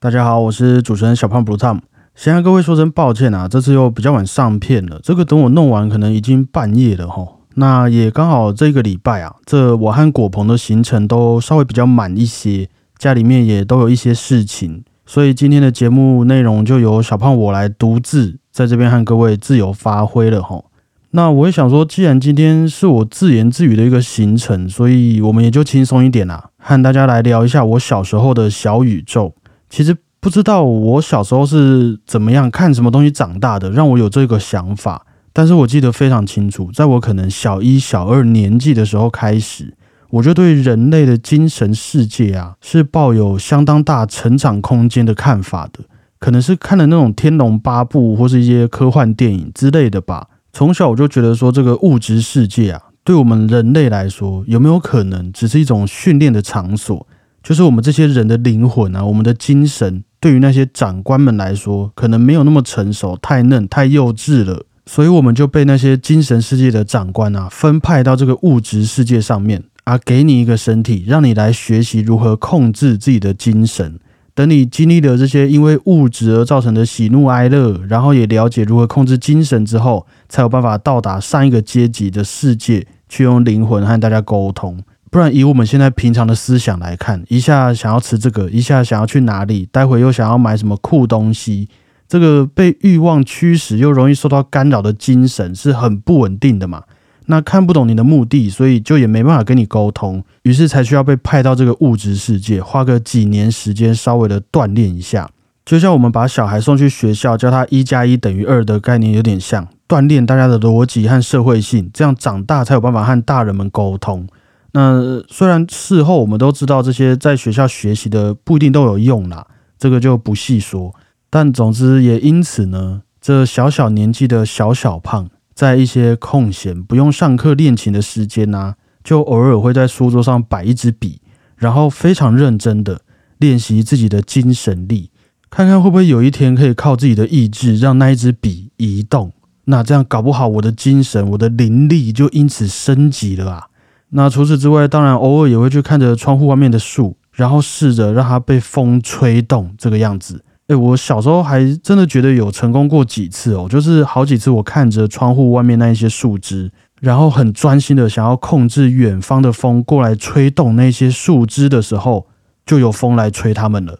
大家好，我是主持人小胖 Blue Tom。先跟各位说声抱歉啊，这次又比较晚上片了。这个等我弄完，可能已经半夜了哈。那也刚好这个礼拜啊，这我和果鹏的行程都稍微比较满一些，家里面也都有一些事情，所以今天的节目内容就由小胖我来独自在这边和各位自由发挥了哈。那我也想说，既然今天是我自言自语的一个行程，所以我们也就轻松一点啦，和大家来聊一下我小时候的小宇宙。其实不知道我小时候是怎么样看什么东西长大的，让我有这个想法。但是我记得非常清楚，在我可能小一、小二年纪的时候开始，我就对人类的精神世界啊，是抱有相当大成长空间的看法的。可能是看了那种《天龙八部》或是一些科幻电影之类的吧。从小我就觉得说，这个物质世界啊，对我们人类来说，有没有可能只是一种训练的场所？就是我们这些人的灵魂啊，我们的精神，对于那些长官们来说，可能没有那么成熟，太嫩、太幼稚了，所以我们就被那些精神世界的长官啊，分派到这个物质世界上面啊，给你一个身体，让你来学习如何控制自己的精神。等你经历了这些因为物质而造成的喜怒哀乐，然后也了解如何控制精神之后，才有办法到达上一个阶级的世界，去用灵魂和大家沟通。不然，以我们现在平常的思想来看，一下想要吃这个，一下想要去哪里，待会又想要买什么酷东西，这个被欲望驱使又容易受到干扰的精神是很不稳定的嘛？那看不懂你的目的，所以就也没办法跟你沟通，于是才需要被派到这个物质世界，花个几年时间稍微的锻炼一下。就像我们把小孩送去学校，教他一加一等于二的概念有点像，锻炼大家的逻辑和社会性，这样长大才有办法和大人们沟通。那虽然事后我们都知道这些在学校学习的不一定都有用啦，这个就不细说。但总之也因此呢，这小小年纪的小小胖，在一些空闲不用上课练琴的时间呢，就偶尔会在书桌上摆一支笔，然后非常认真的练习自己的精神力，看看会不会有一天可以靠自己的意志让那一支笔移动。那这样搞不好我的精神、我的灵力就因此升级了啊！那除此之外，当然偶尔也会去看着窗户外面的树，然后试着让它被风吹动这个样子。诶，我小时候还真的觉得有成功过几次哦，就是好几次我看着窗户外面那一些树枝，然后很专心的想要控制远方的风过来吹动那些树枝的时候，就有风来吹它们了。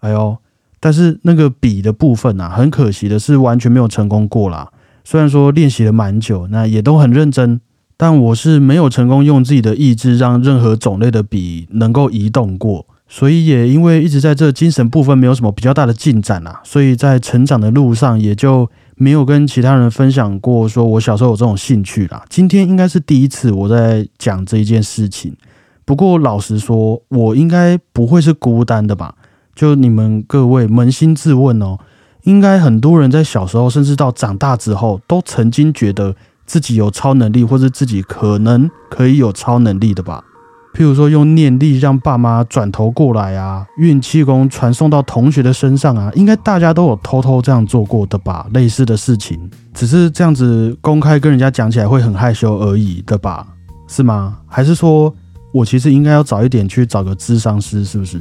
哎呦，但是那个笔的部分啊，很可惜的是完全没有成功过啦。虽然说练习了蛮久，那也都很认真。但我是没有成功用自己的意志让任何种类的笔能够移动过，所以也因为一直在这精神部分没有什么比较大的进展啊，所以在成长的路上也就没有跟其他人分享过，说我小时候有这种兴趣啦。今天应该是第一次我在讲这一件事情，不过老实说，我应该不会是孤单的吧？就你们各位扪心自问哦，应该很多人在小时候，甚至到长大之后，都曾经觉得。自己有超能力，或者自己可能可以有超能力的吧？譬如说用念力让爸妈转头过来啊，运气功传送到同学的身上啊，应该大家都有偷偷这样做过的吧？类似的事情，只是这样子公开跟人家讲起来会很害羞而已的吧？是吗？还是说我其实应该要早一点去找个智商师，是不是？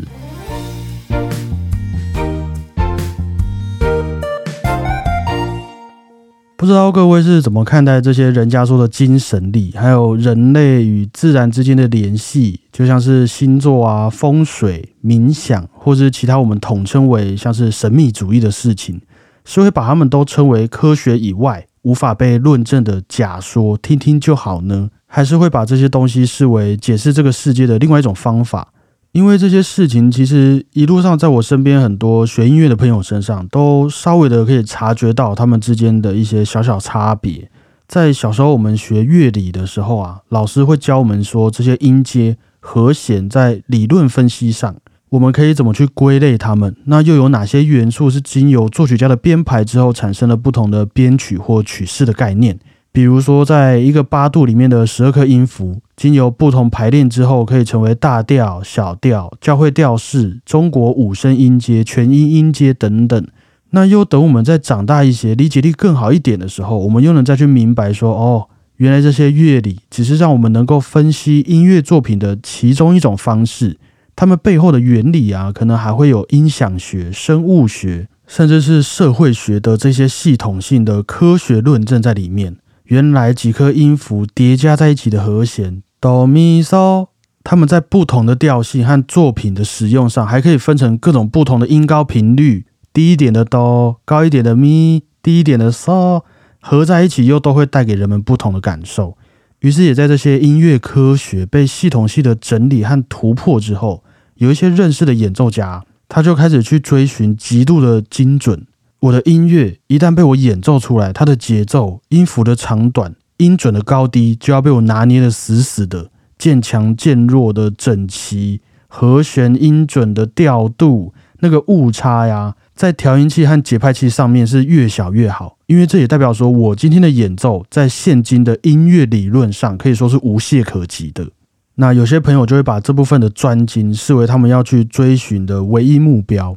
不知道各位是怎么看待这些人家说的精神力，还有人类与自然之间的联系，就像是星座啊、风水、冥想，或是其他我们统称为像是神秘主义的事情，是会把他们都称为科学以外无法被论证的假说，听听就好呢？还是会把这些东西视为解释这个世界的另外一种方法？因为这些事情，其实一路上在我身边很多学音乐的朋友身上，都稍微的可以察觉到他们之间的一些小小差别。在小时候我们学乐理的时候啊，老师会教我们说，这些音阶、和弦在理论分析上，我们可以怎么去归类它们？那又有哪些元素是经由作曲家的编排之后，产生了不同的编曲或曲式的概念？比如说，在一个八度里面的十二颗音符，经由不同排练之后，可以成为大调、小调、教会调式、中国五声音阶、全音音阶等等。那又等我们再长大一些，理解力更好一点的时候，我们又能再去明白说，哦，原来这些乐理只是让我们能够分析音乐作品的其中一种方式，他们背后的原理啊，可能还会有音响学、生物学，甚至是社会学的这些系统性的科学论证在里面。原来几颗音符叠加在一起的和弦哆咪嗦，它们在不同的调性和作品的使用上，还可以分成各种不同的音高频率，低一点的哆，高一点的咪，低一点的嗦，合在一起又都会带给人们不同的感受。于是，也在这些音乐科学被系统性的整理和突破之后，有一些认识的演奏家，他就开始去追寻极度的精准。我的音乐一旦被我演奏出来，它的节奏、音符的长短、音准的高低，就要被我拿捏的死死的，渐强渐弱的整齐，和弦音准的调度，那个误差呀。在调音器和节拍器上面是越小越好，因为这也代表说我今天的演奏在现今的音乐理论上可以说是无懈可击的。那有些朋友就会把这部分的专精视为他们要去追寻的唯一目标，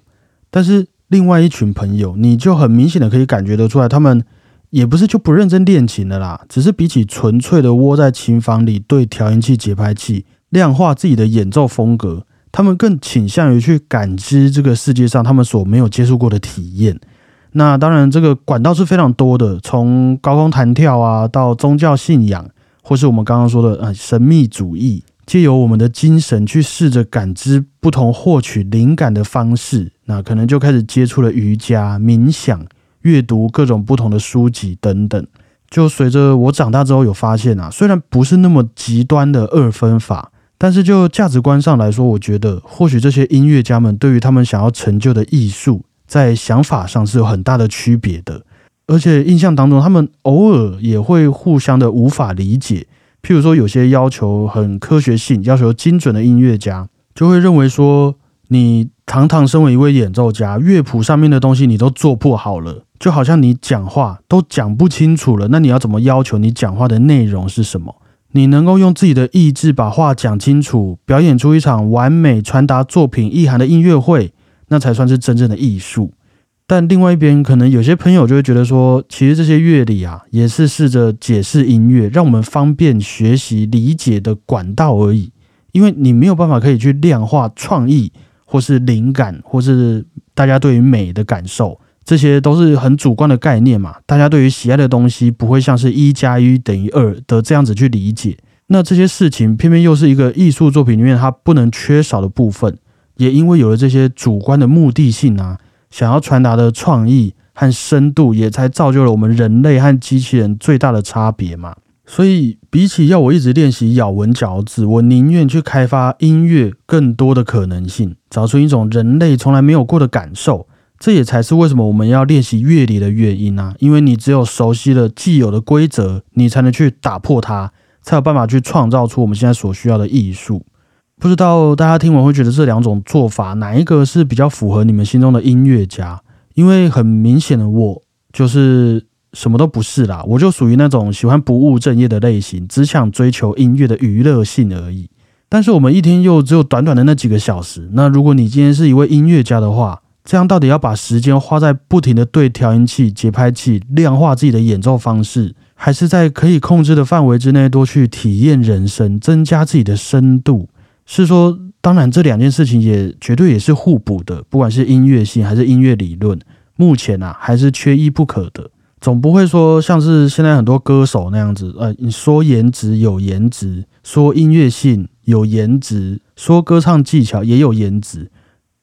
但是另外一群朋友，你就很明显的可以感觉得出来，他们也不是就不认真练琴的啦，只是比起纯粹的窝在琴房里对调音器、节拍器量化自己的演奏风格。他们更倾向于去感知这个世界上他们所没有接触过的体验。那当然，这个管道是非常多的，从高空弹跳啊，到宗教信仰，或是我们刚刚说的呃神秘主义，借由我们的精神去试着感知不同获取灵感的方式。那可能就开始接触了瑜伽、冥想、阅读各种不同的书籍等等。就随着我长大之后，有发现啊，虽然不是那么极端的二分法。但是就价值观上来说，我觉得或许这些音乐家们对于他们想要成就的艺术，在想法上是有很大的区别的。而且印象当中，他们偶尔也会互相的无法理解。譬如说，有些要求很科学性、要求精准的音乐家，就会认为说，你堂堂身为一位演奏家，乐谱上面的东西你都做不好了，就好像你讲话都讲不清楚了，那你要怎么要求你讲话的内容是什么？你能够用自己的意志把话讲清楚，表演出一场完美传达作品意涵的音乐会，那才算是真正的艺术。但另外一边，可能有些朋友就会觉得说，其实这些乐理啊，也是试着解释音乐，让我们方便学习理解的管道而已。因为你没有办法可以去量化创意，或是灵感，或是大家对于美的感受。这些都是很主观的概念嘛，大家对于喜爱的东西不会像是一加一等于二的这样子去理解。那这些事情偏偏又是一个艺术作品里面它不能缺少的部分，也因为有了这些主观的目的性啊，想要传达的创意和深度，也才造就了我们人类和机器人最大的差别嘛。所以比起要我一直练习咬文嚼字，我宁愿去开发音乐更多的可能性，找出一种人类从来没有过的感受。这也才是为什么我们要练习乐理的原因啊！因为你只有熟悉了既有的规则，你才能去打破它，才有办法去创造出我们现在所需要的艺术。不知道大家听完会觉得这两种做法哪一个是比较符合你们心中的音乐家？因为很明显的，我就是什么都不是啦，我就属于那种喜欢不务正业的类型，只想追求音乐的娱乐性而已。但是我们一天又只有短短的那几个小时，那如果你今天是一位音乐家的话，这样到底要把时间花在不停的对调音器、节拍器量化自己的演奏方式，还是在可以控制的范围之内多去体验人生，增加自己的深度？是说，当然这两件事情也绝对也是互补的，不管是音乐性还是音乐理论，目前啊还是缺一不可的。总不会说像是现在很多歌手那样子，呃，你说颜值有颜值，说音乐性有颜值，说歌唱技巧也有颜值。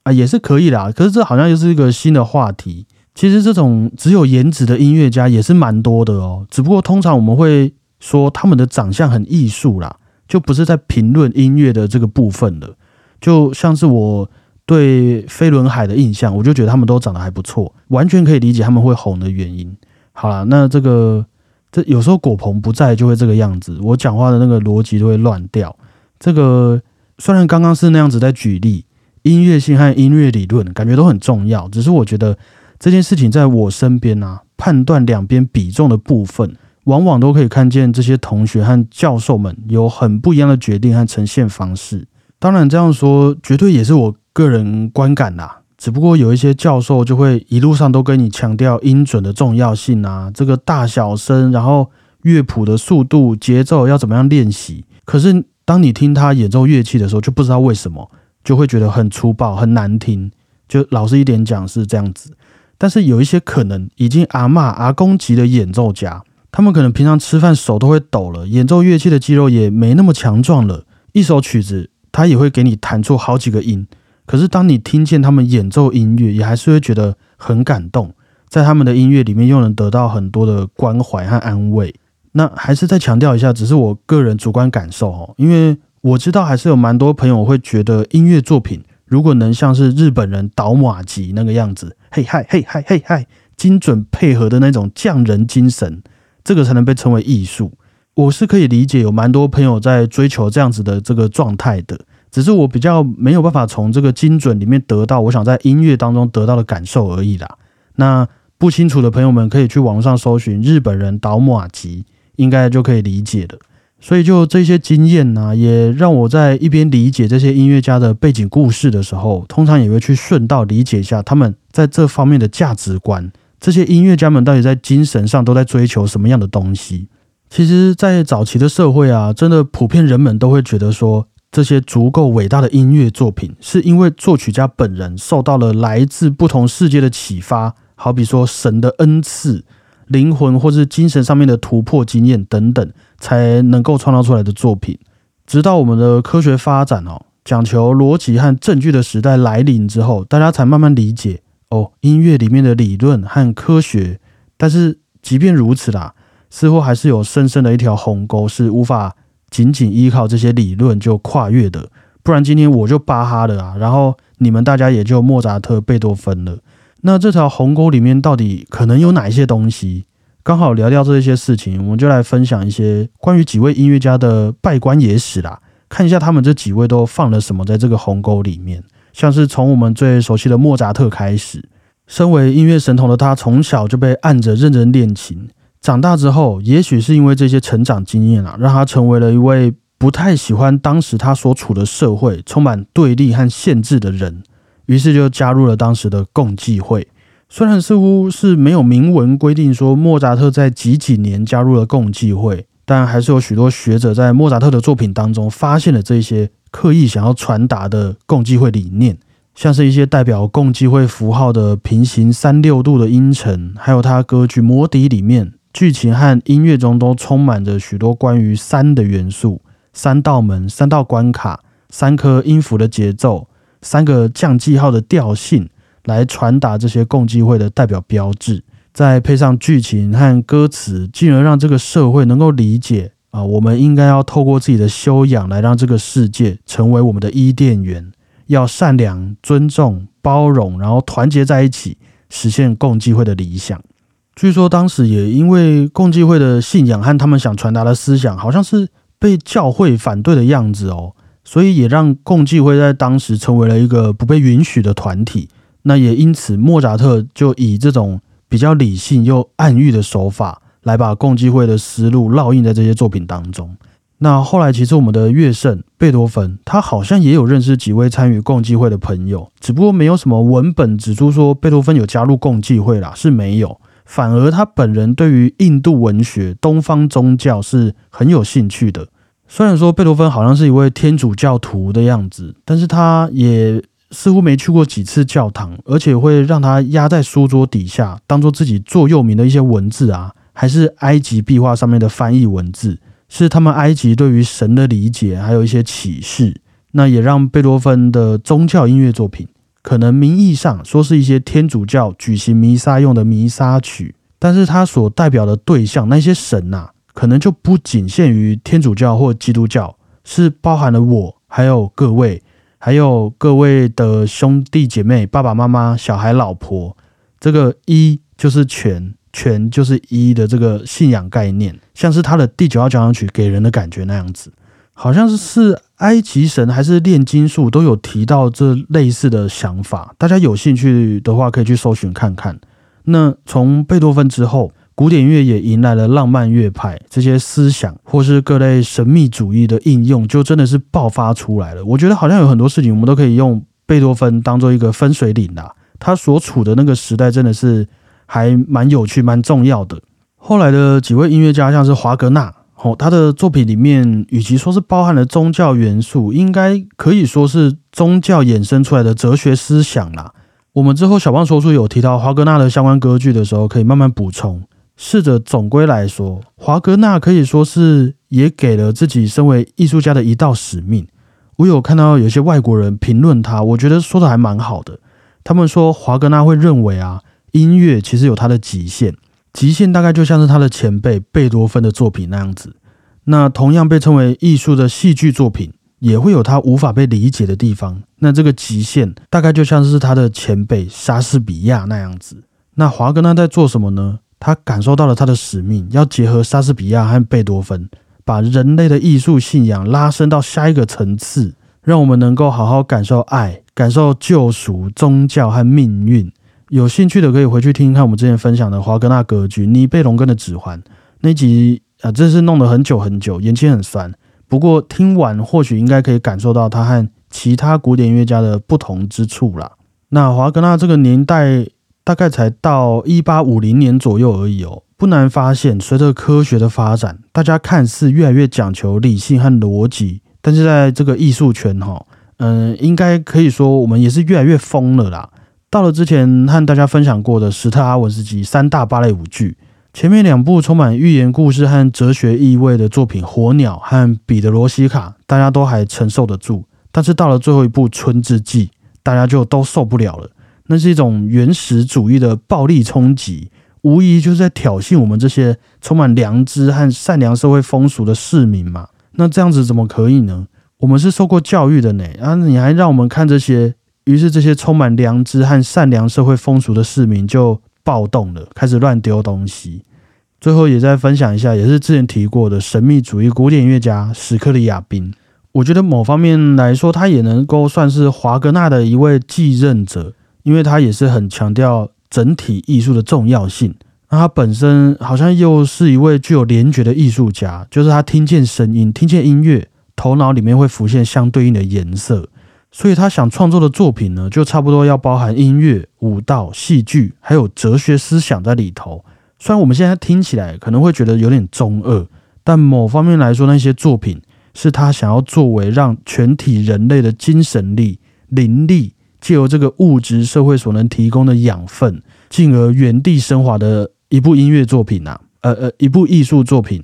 啊，也是可以啦。可是这好像又是一个新的话题。其实这种只有颜值的音乐家也是蛮多的哦。只不过通常我们会说他们的长相很艺术啦，就不是在评论音乐的这个部分了。就像是我对飞轮海的印象，我就觉得他们都长得还不错，完全可以理解他们会红的原因。好了，那这个这有时候果鹏不在就会这个样子，我讲话的那个逻辑都会乱掉。这个虽然刚刚是那样子在举例。音乐性和音乐理论感觉都很重要，只是我觉得这件事情在我身边啊，判断两边比重的部分，往往都可以看见这些同学和教授们有很不一样的决定和呈现方式。当然这样说绝对也是我个人观感啦，只不过有一些教授就会一路上都跟你强调音准的重要性啊，这个大小声，然后乐谱的速度、节奏要怎么样练习。可是当你听他演奏乐器的时候，就不知道为什么。就会觉得很粗暴、很难听。就老实一点讲是这样子。但是有一些可能已经阿嬷阿公级的演奏家，他们可能平常吃饭手都会抖了，演奏乐器的肌肉也没那么强壮了，一首曲子他也会给你弹出好几个音。可是当你听见他们演奏音乐，也还是会觉得很感动，在他们的音乐里面又能得到很多的关怀和安慰。那还是再强调一下，只是我个人主观感受哦，因为我知道还是有蛮多朋友会觉得音乐作品如果能像是日本人倒马吉那个样子。嘿嗨嘿嗨嘿嗨，精准配合的那种匠人精神，这个才能被称为艺术。我是可以理解，有蛮多朋友在追求这样子的这个状态的，只是我比较没有办法从这个精准里面得到我想在音乐当中得到的感受而已啦。那不清楚的朋友们可以去网上搜寻日本人倒马吉，应该就可以理解了。所以，就这些经验呢，也让我在一边理解这些音乐家的背景故事的时候，通常也会去顺道理解一下他们在这方面的价值观。这些音乐家们到底在精神上都在追求什么样的东西？其实，在早期的社会啊，真的普遍人们都会觉得说，这些足够伟大的音乐作品，是因为作曲家本人受到了来自不同世界的启发，好比说神的恩赐。灵魂或是精神上面的突破经验等等，才能够创造出来的作品。直到我们的科学发展哦，讲求逻辑和证据的时代来临之后，大家才慢慢理解哦，音乐里面的理论和科学。但是即便如此啦，似乎还是有深深的一条鸿沟，是无法仅仅依靠这些理论就跨越的。不然今天我就巴哈了啊，然后你们大家也就莫扎特、贝多芬了。那这条鸿沟里面到底可能有哪一些东西？刚好聊聊这些事情，我们就来分享一些关于几位音乐家的拜官野史啦，看一下他们这几位都放了什么在这个鸿沟里面。像是从我们最熟悉的莫扎特开始，身为音乐神童的他，从小就被按着认真练琴。长大之后，也许是因为这些成长经验啊，让他成为了一位不太喜欢当时他所处的社会充满对立和限制的人。于是就加入了当时的共济会，虽然似乎是没有明文规定说莫扎特在几几年加入了共济会，但还是有许多学者在莫扎特的作品当中发现了这些刻意想要传达的共济会理念，像是一些代表共济会符号的平行三六度的音程，还有他歌剧《魔笛》里面剧情和音乐中都充满着许多关于三的元素，三道门、三道关卡、三颗音符的节奏。三个降记号的调性来传达这些共济会的代表标志，再配上剧情和歌词，进而让这个社会能够理解啊，我们应该要透过自己的修养来让这个世界成为我们的伊甸园，要善良、尊重、包容，然后团结在一起，实现共济会的理想。据说当时也因为共济会的信仰和他们想传达的思想，好像是被教会反对的样子哦。所以也让共济会在当时成为了一个不被允许的团体。那也因此，莫扎特就以这种比较理性又暗喻的手法，来把共济会的思路烙印在这些作品当中。那后来，其实我们的乐圣贝多芬，他好像也有认识几位参与共济会的朋友，只不过没有什么文本指出说贝多芬有加入共济会啦，是没有。反而他本人对于印度文学、东方宗教是很有兴趣的。虽然说贝多芬好像是一位天主教徒的样子，但是他也似乎没去过几次教堂，而且会让他压在书桌底下，当做自己座右铭的一些文字啊，还是埃及壁画上面的翻译文字，是他们埃及对于神的理解，还有一些启示。那也让贝多芬的宗教音乐作品，可能名义上说是一些天主教举行弥撒用的弥撒曲，但是它所代表的对象那些神呐。可能就不仅限于天主教或基督教，是包含了我，还有各位，还有各位的兄弟姐妹、爸爸妈妈、小孩、老婆。这个一就是全，全就是一的这个信仰概念，像是他的第九号交响曲给人的感觉那样子，好像是是埃及神还是炼金术都有提到这类似的想法。大家有兴趣的话，可以去搜寻看看。那从贝多芬之后。古典乐也迎来了浪漫乐派，这些思想或是各类神秘主义的应用，就真的是爆发出来了。我觉得好像有很多事情，我们都可以用贝多芬当做一个分水岭啦。他所处的那个时代真的是还蛮有趣、蛮重要的。后来的几位音乐家，像是华格纳，哦，他的作品里面，与其说是包含了宗教元素，应该可以说是宗教衍生出来的哲学思想啦。我们之后小胖说书有提到华格纳的相关歌剧的时候，可以慢慢补充。试着总归来说，华格纳可以说是也给了自己身为艺术家的一道使命。我有看到有些外国人评论他，我觉得说的还蛮好的。他们说华格纳会认为啊，音乐其实有它的极限，极限大概就像是他的前辈贝多芬的作品那样子。那同样被称为艺术的戏剧作品。也会有他无法被理解的地方。那这个极限大概就像是他的前辈莎士比亚那样子。那华格纳在做什么呢？他感受到了他的使命，要结合莎士比亚和贝多芬，把人类的艺术信仰拉升到下一个层次，让我们能够好好感受爱、感受救赎、宗教和命运。有兴趣的可以回去听看我们之前分享的华格纳歌剧《尼贝龙根的指环》那集啊，真是弄了很久很久，眼睛很酸。不过听完，或许应该可以感受到他和其他古典音乐家的不同之处啦。那华格纳这个年代大概才到一八五零年左右而已哦。不难发现，随着科学的发展，大家看似越来越讲求理性和逻辑，但是在这个艺术圈哈，嗯，应该可以说我们也是越来越疯了啦。到了之前和大家分享过的史特阿文斯基三大芭蕾舞剧。前面两部充满寓言故事和哲学意味的作品《火鸟》和《彼得罗西卡》，大家都还承受得住。但是到了最后一部《春之祭》，大家就都受不了了。那是一种原始主义的暴力冲击，无疑就是在挑衅我们这些充满良知和善良社会风俗的市民嘛。那这样子怎么可以呢？我们是受过教育的呢，啊，你还让我们看这些？于是这些充满良知和善良社会风俗的市民就。暴动了，开始乱丢东西。最后也再分享一下，也是之前提过的神秘主义古典音乐家史克里亚宾。我觉得某方面来说，他也能够算是华格纳的一位继任者，因为他也是很强调整体艺术的重要性。那他本身好像又是一位具有联觉的艺术家，就是他听见声音、听见音乐，头脑里面会浮现相对应的颜色。所以他想创作的作品呢，就差不多要包含音乐、舞蹈、戏剧，还有哲学思想在里头。虽然我们现在听起来可能会觉得有点中二，但某方面来说，那些作品是他想要作为让全体人类的精神力、灵力，借由这个物质社会所能提供的养分，进而原地升华的一部音乐作品呐，呃呃，一部艺术作品。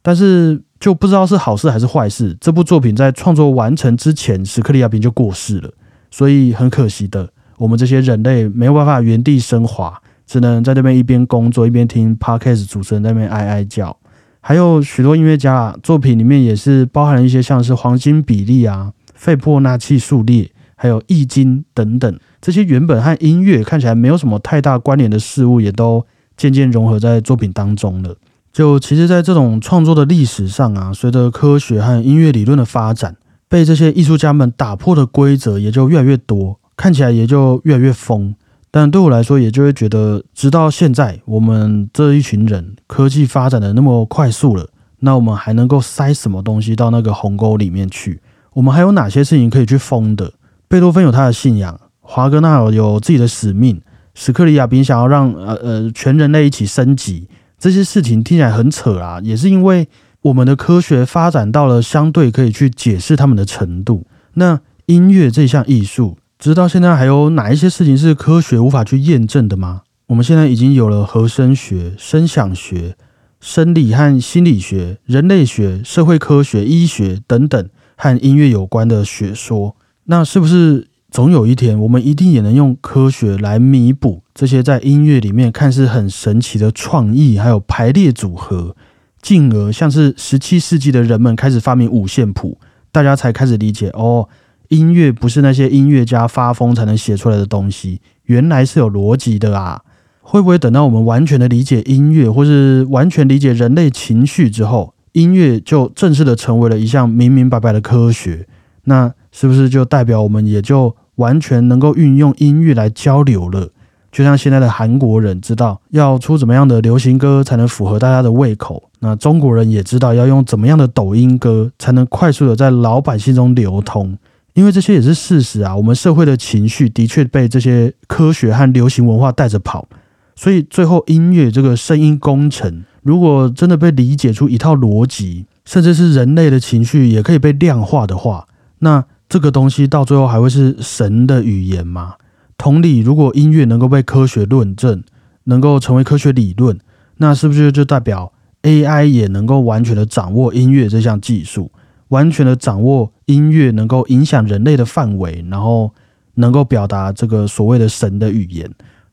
但是。就不知道是好事还是坏事。这部作品在创作完成之前，史克利亚宾就过世了，所以很可惜的，我们这些人类没有办法原地升华，只能在那边一边工作一边听 podcast 主持人在那边哀哀叫。还有许多音乐家作品里面也是包含了一些像是黄金比例啊、费波那契数列，还有易经等等这些原本和音乐看起来没有什么太大关联的事物，也都渐渐融合在作品当中了。就其实，在这种创作的历史上啊，随着科学和音乐理论的发展，被这些艺术家们打破的规则也就越来越多，看起来也就越来越疯。但对我来说，也就会觉得，直到现在，我们这一群人科技发展的那么快速了，那我们还能够塞什么东西到那个鸿沟里面去？我们还有哪些事情可以去疯的？贝多芬有他的信仰，华格纳有自己的使命，史克里亚宾想要让呃呃全人类一起升级。这些事情听起来很扯啊，也是因为我们的科学发展到了相对可以去解释他们的程度。那音乐这项艺术，直到现在还有哪一些事情是科学无法去验证的吗？我们现在已经有了和声学、声响学、生理和心理学、人类学、社会科学、医学等等和音乐有关的学说。那是不是？总有一天，我们一定也能用科学来弥补这些在音乐里面看似很神奇的创意，还有排列组合，进而像是十七世纪的人们开始发明五线谱，大家才开始理解哦，音乐不是那些音乐家发疯才能写出来的东西，原来是有逻辑的啊！会不会等到我们完全的理解音乐，或是完全理解人类情绪之后，音乐就正式的成为了一项明明白白的科学？那是不是就代表我们也就？完全能够运用音乐来交流了，就像现在的韩国人知道要出怎么样的流行歌才能符合大家的胃口，那中国人也知道要用怎么样的抖音歌才能快速的在老百姓中流通，因为这些也是事实啊。我们社会的情绪的确被这些科学和流行文化带着跑，所以最后音乐这个声音工程，如果真的被理解出一套逻辑，甚至是人类的情绪也可以被量化的话，那这个东西到最后还会是神的语言吗？同理，如果音乐能够被科学论证，能够成为科学理论，那是不是就代表 AI 也能够完全的掌握音乐这项技术，完全的掌握音乐能够影响人类的范围，然后能够表达这个所谓的神的语言？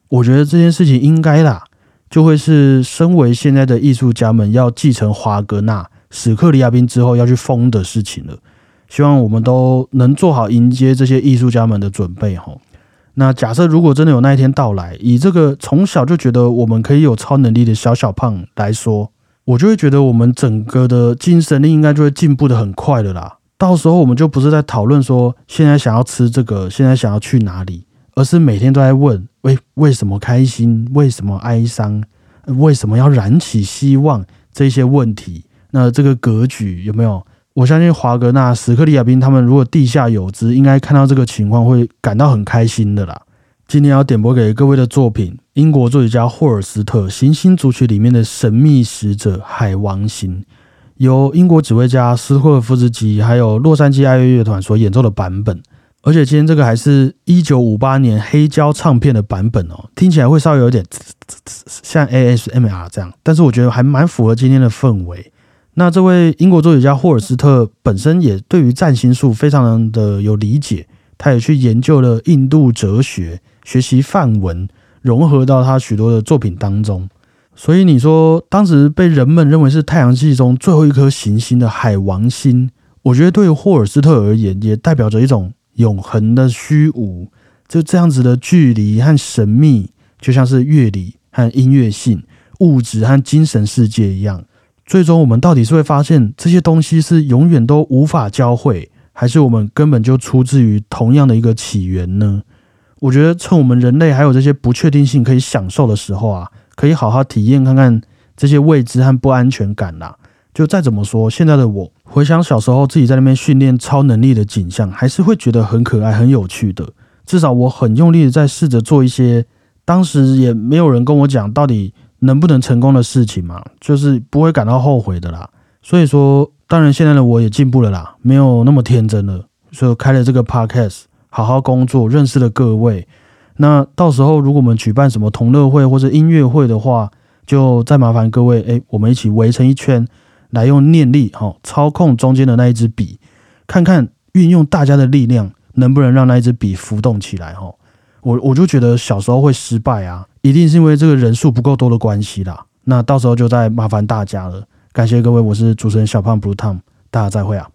我觉得这件事情应该啦，就会是身为现在的艺术家们要继承华格纳、史克里亚宾之后要去疯的事情了。希望我们都能做好迎接这些艺术家们的准备吼。那假设如果真的有那一天到来，以这个从小就觉得我们可以有超能力的小小胖来说，我就会觉得我们整个的精神力应该就会进步的很快的啦。到时候我们就不是在讨论说现在想要吃这个，现在想要去哪里，而是每天都在问：为为什么开心？为什么哀伤？为什么要燃起希望？这些问题，那这个格局有没有？我相信华格纳、史克里亚宾他们如果地下有知，应该看到这个情况会感到很开心的啦。今天要点播给各位的作品，英国作曲家霍尔斯特《行星组曲》里面的神秘使者海王星，由英国指挥家斯托尔夫斯基还有洛杉矶爱乐乐团所演奏的版本。而且今天这个还是一九五八年黑胶唱片的版本哦，听起来会稍微有点像 ASMR 这样，但是我觉得还蛮符合今天的氛围。那这位英国作曲家霍尔斯特本身也对于占星术非常的有理解，他也去研究了印度哲学，学习梵文，融合到他许多的作品当中。所以你说当时被人们认为是太阳系中最后一颗行星的海王星，我觉得对于霍尔斯特而言，也代表着一种永恒的虚无，就这样子的距离和神秘，就像是乐理和音乐性、物质和精神世界一样。最终，我们到底是会发现这些东西是永远都无法交汇，还是我们根本就出自于同样的一个起源呢？我觉得，趁我们人类还有这些不确定性可以享受的时候啊，可以好好体验看看这些未知和不安全感啦。就再怎么说，现在的我回想小时候自己在那边训练超能力的景象，还是会觉得很可爱、很有趣的。至少我很用力的在试着做一些，当时也没有人跟我讲到底。能不能成功的事情嘛，就是不会感到后悔的啦。所以说，当然现在的我也进步了啦，没有那么天真了。所以开了这个 podcast，好好工作，认识了各位。那到时候如果我们举办什么同乐会或者音乐会的话，就再麻烦各位，哎，我们一起围成一圈，来用念力哈操控中间的那一支笔，看看运用大家的力量，能不能让那一支笔浮动起来哈。我我就觉得小时候会失败啊，一定是因为这个人数不够多的关系啦。那到时候就再麻烦大家了。感谢各位，我是主持人小胖 Blue Tom，大家再会啊。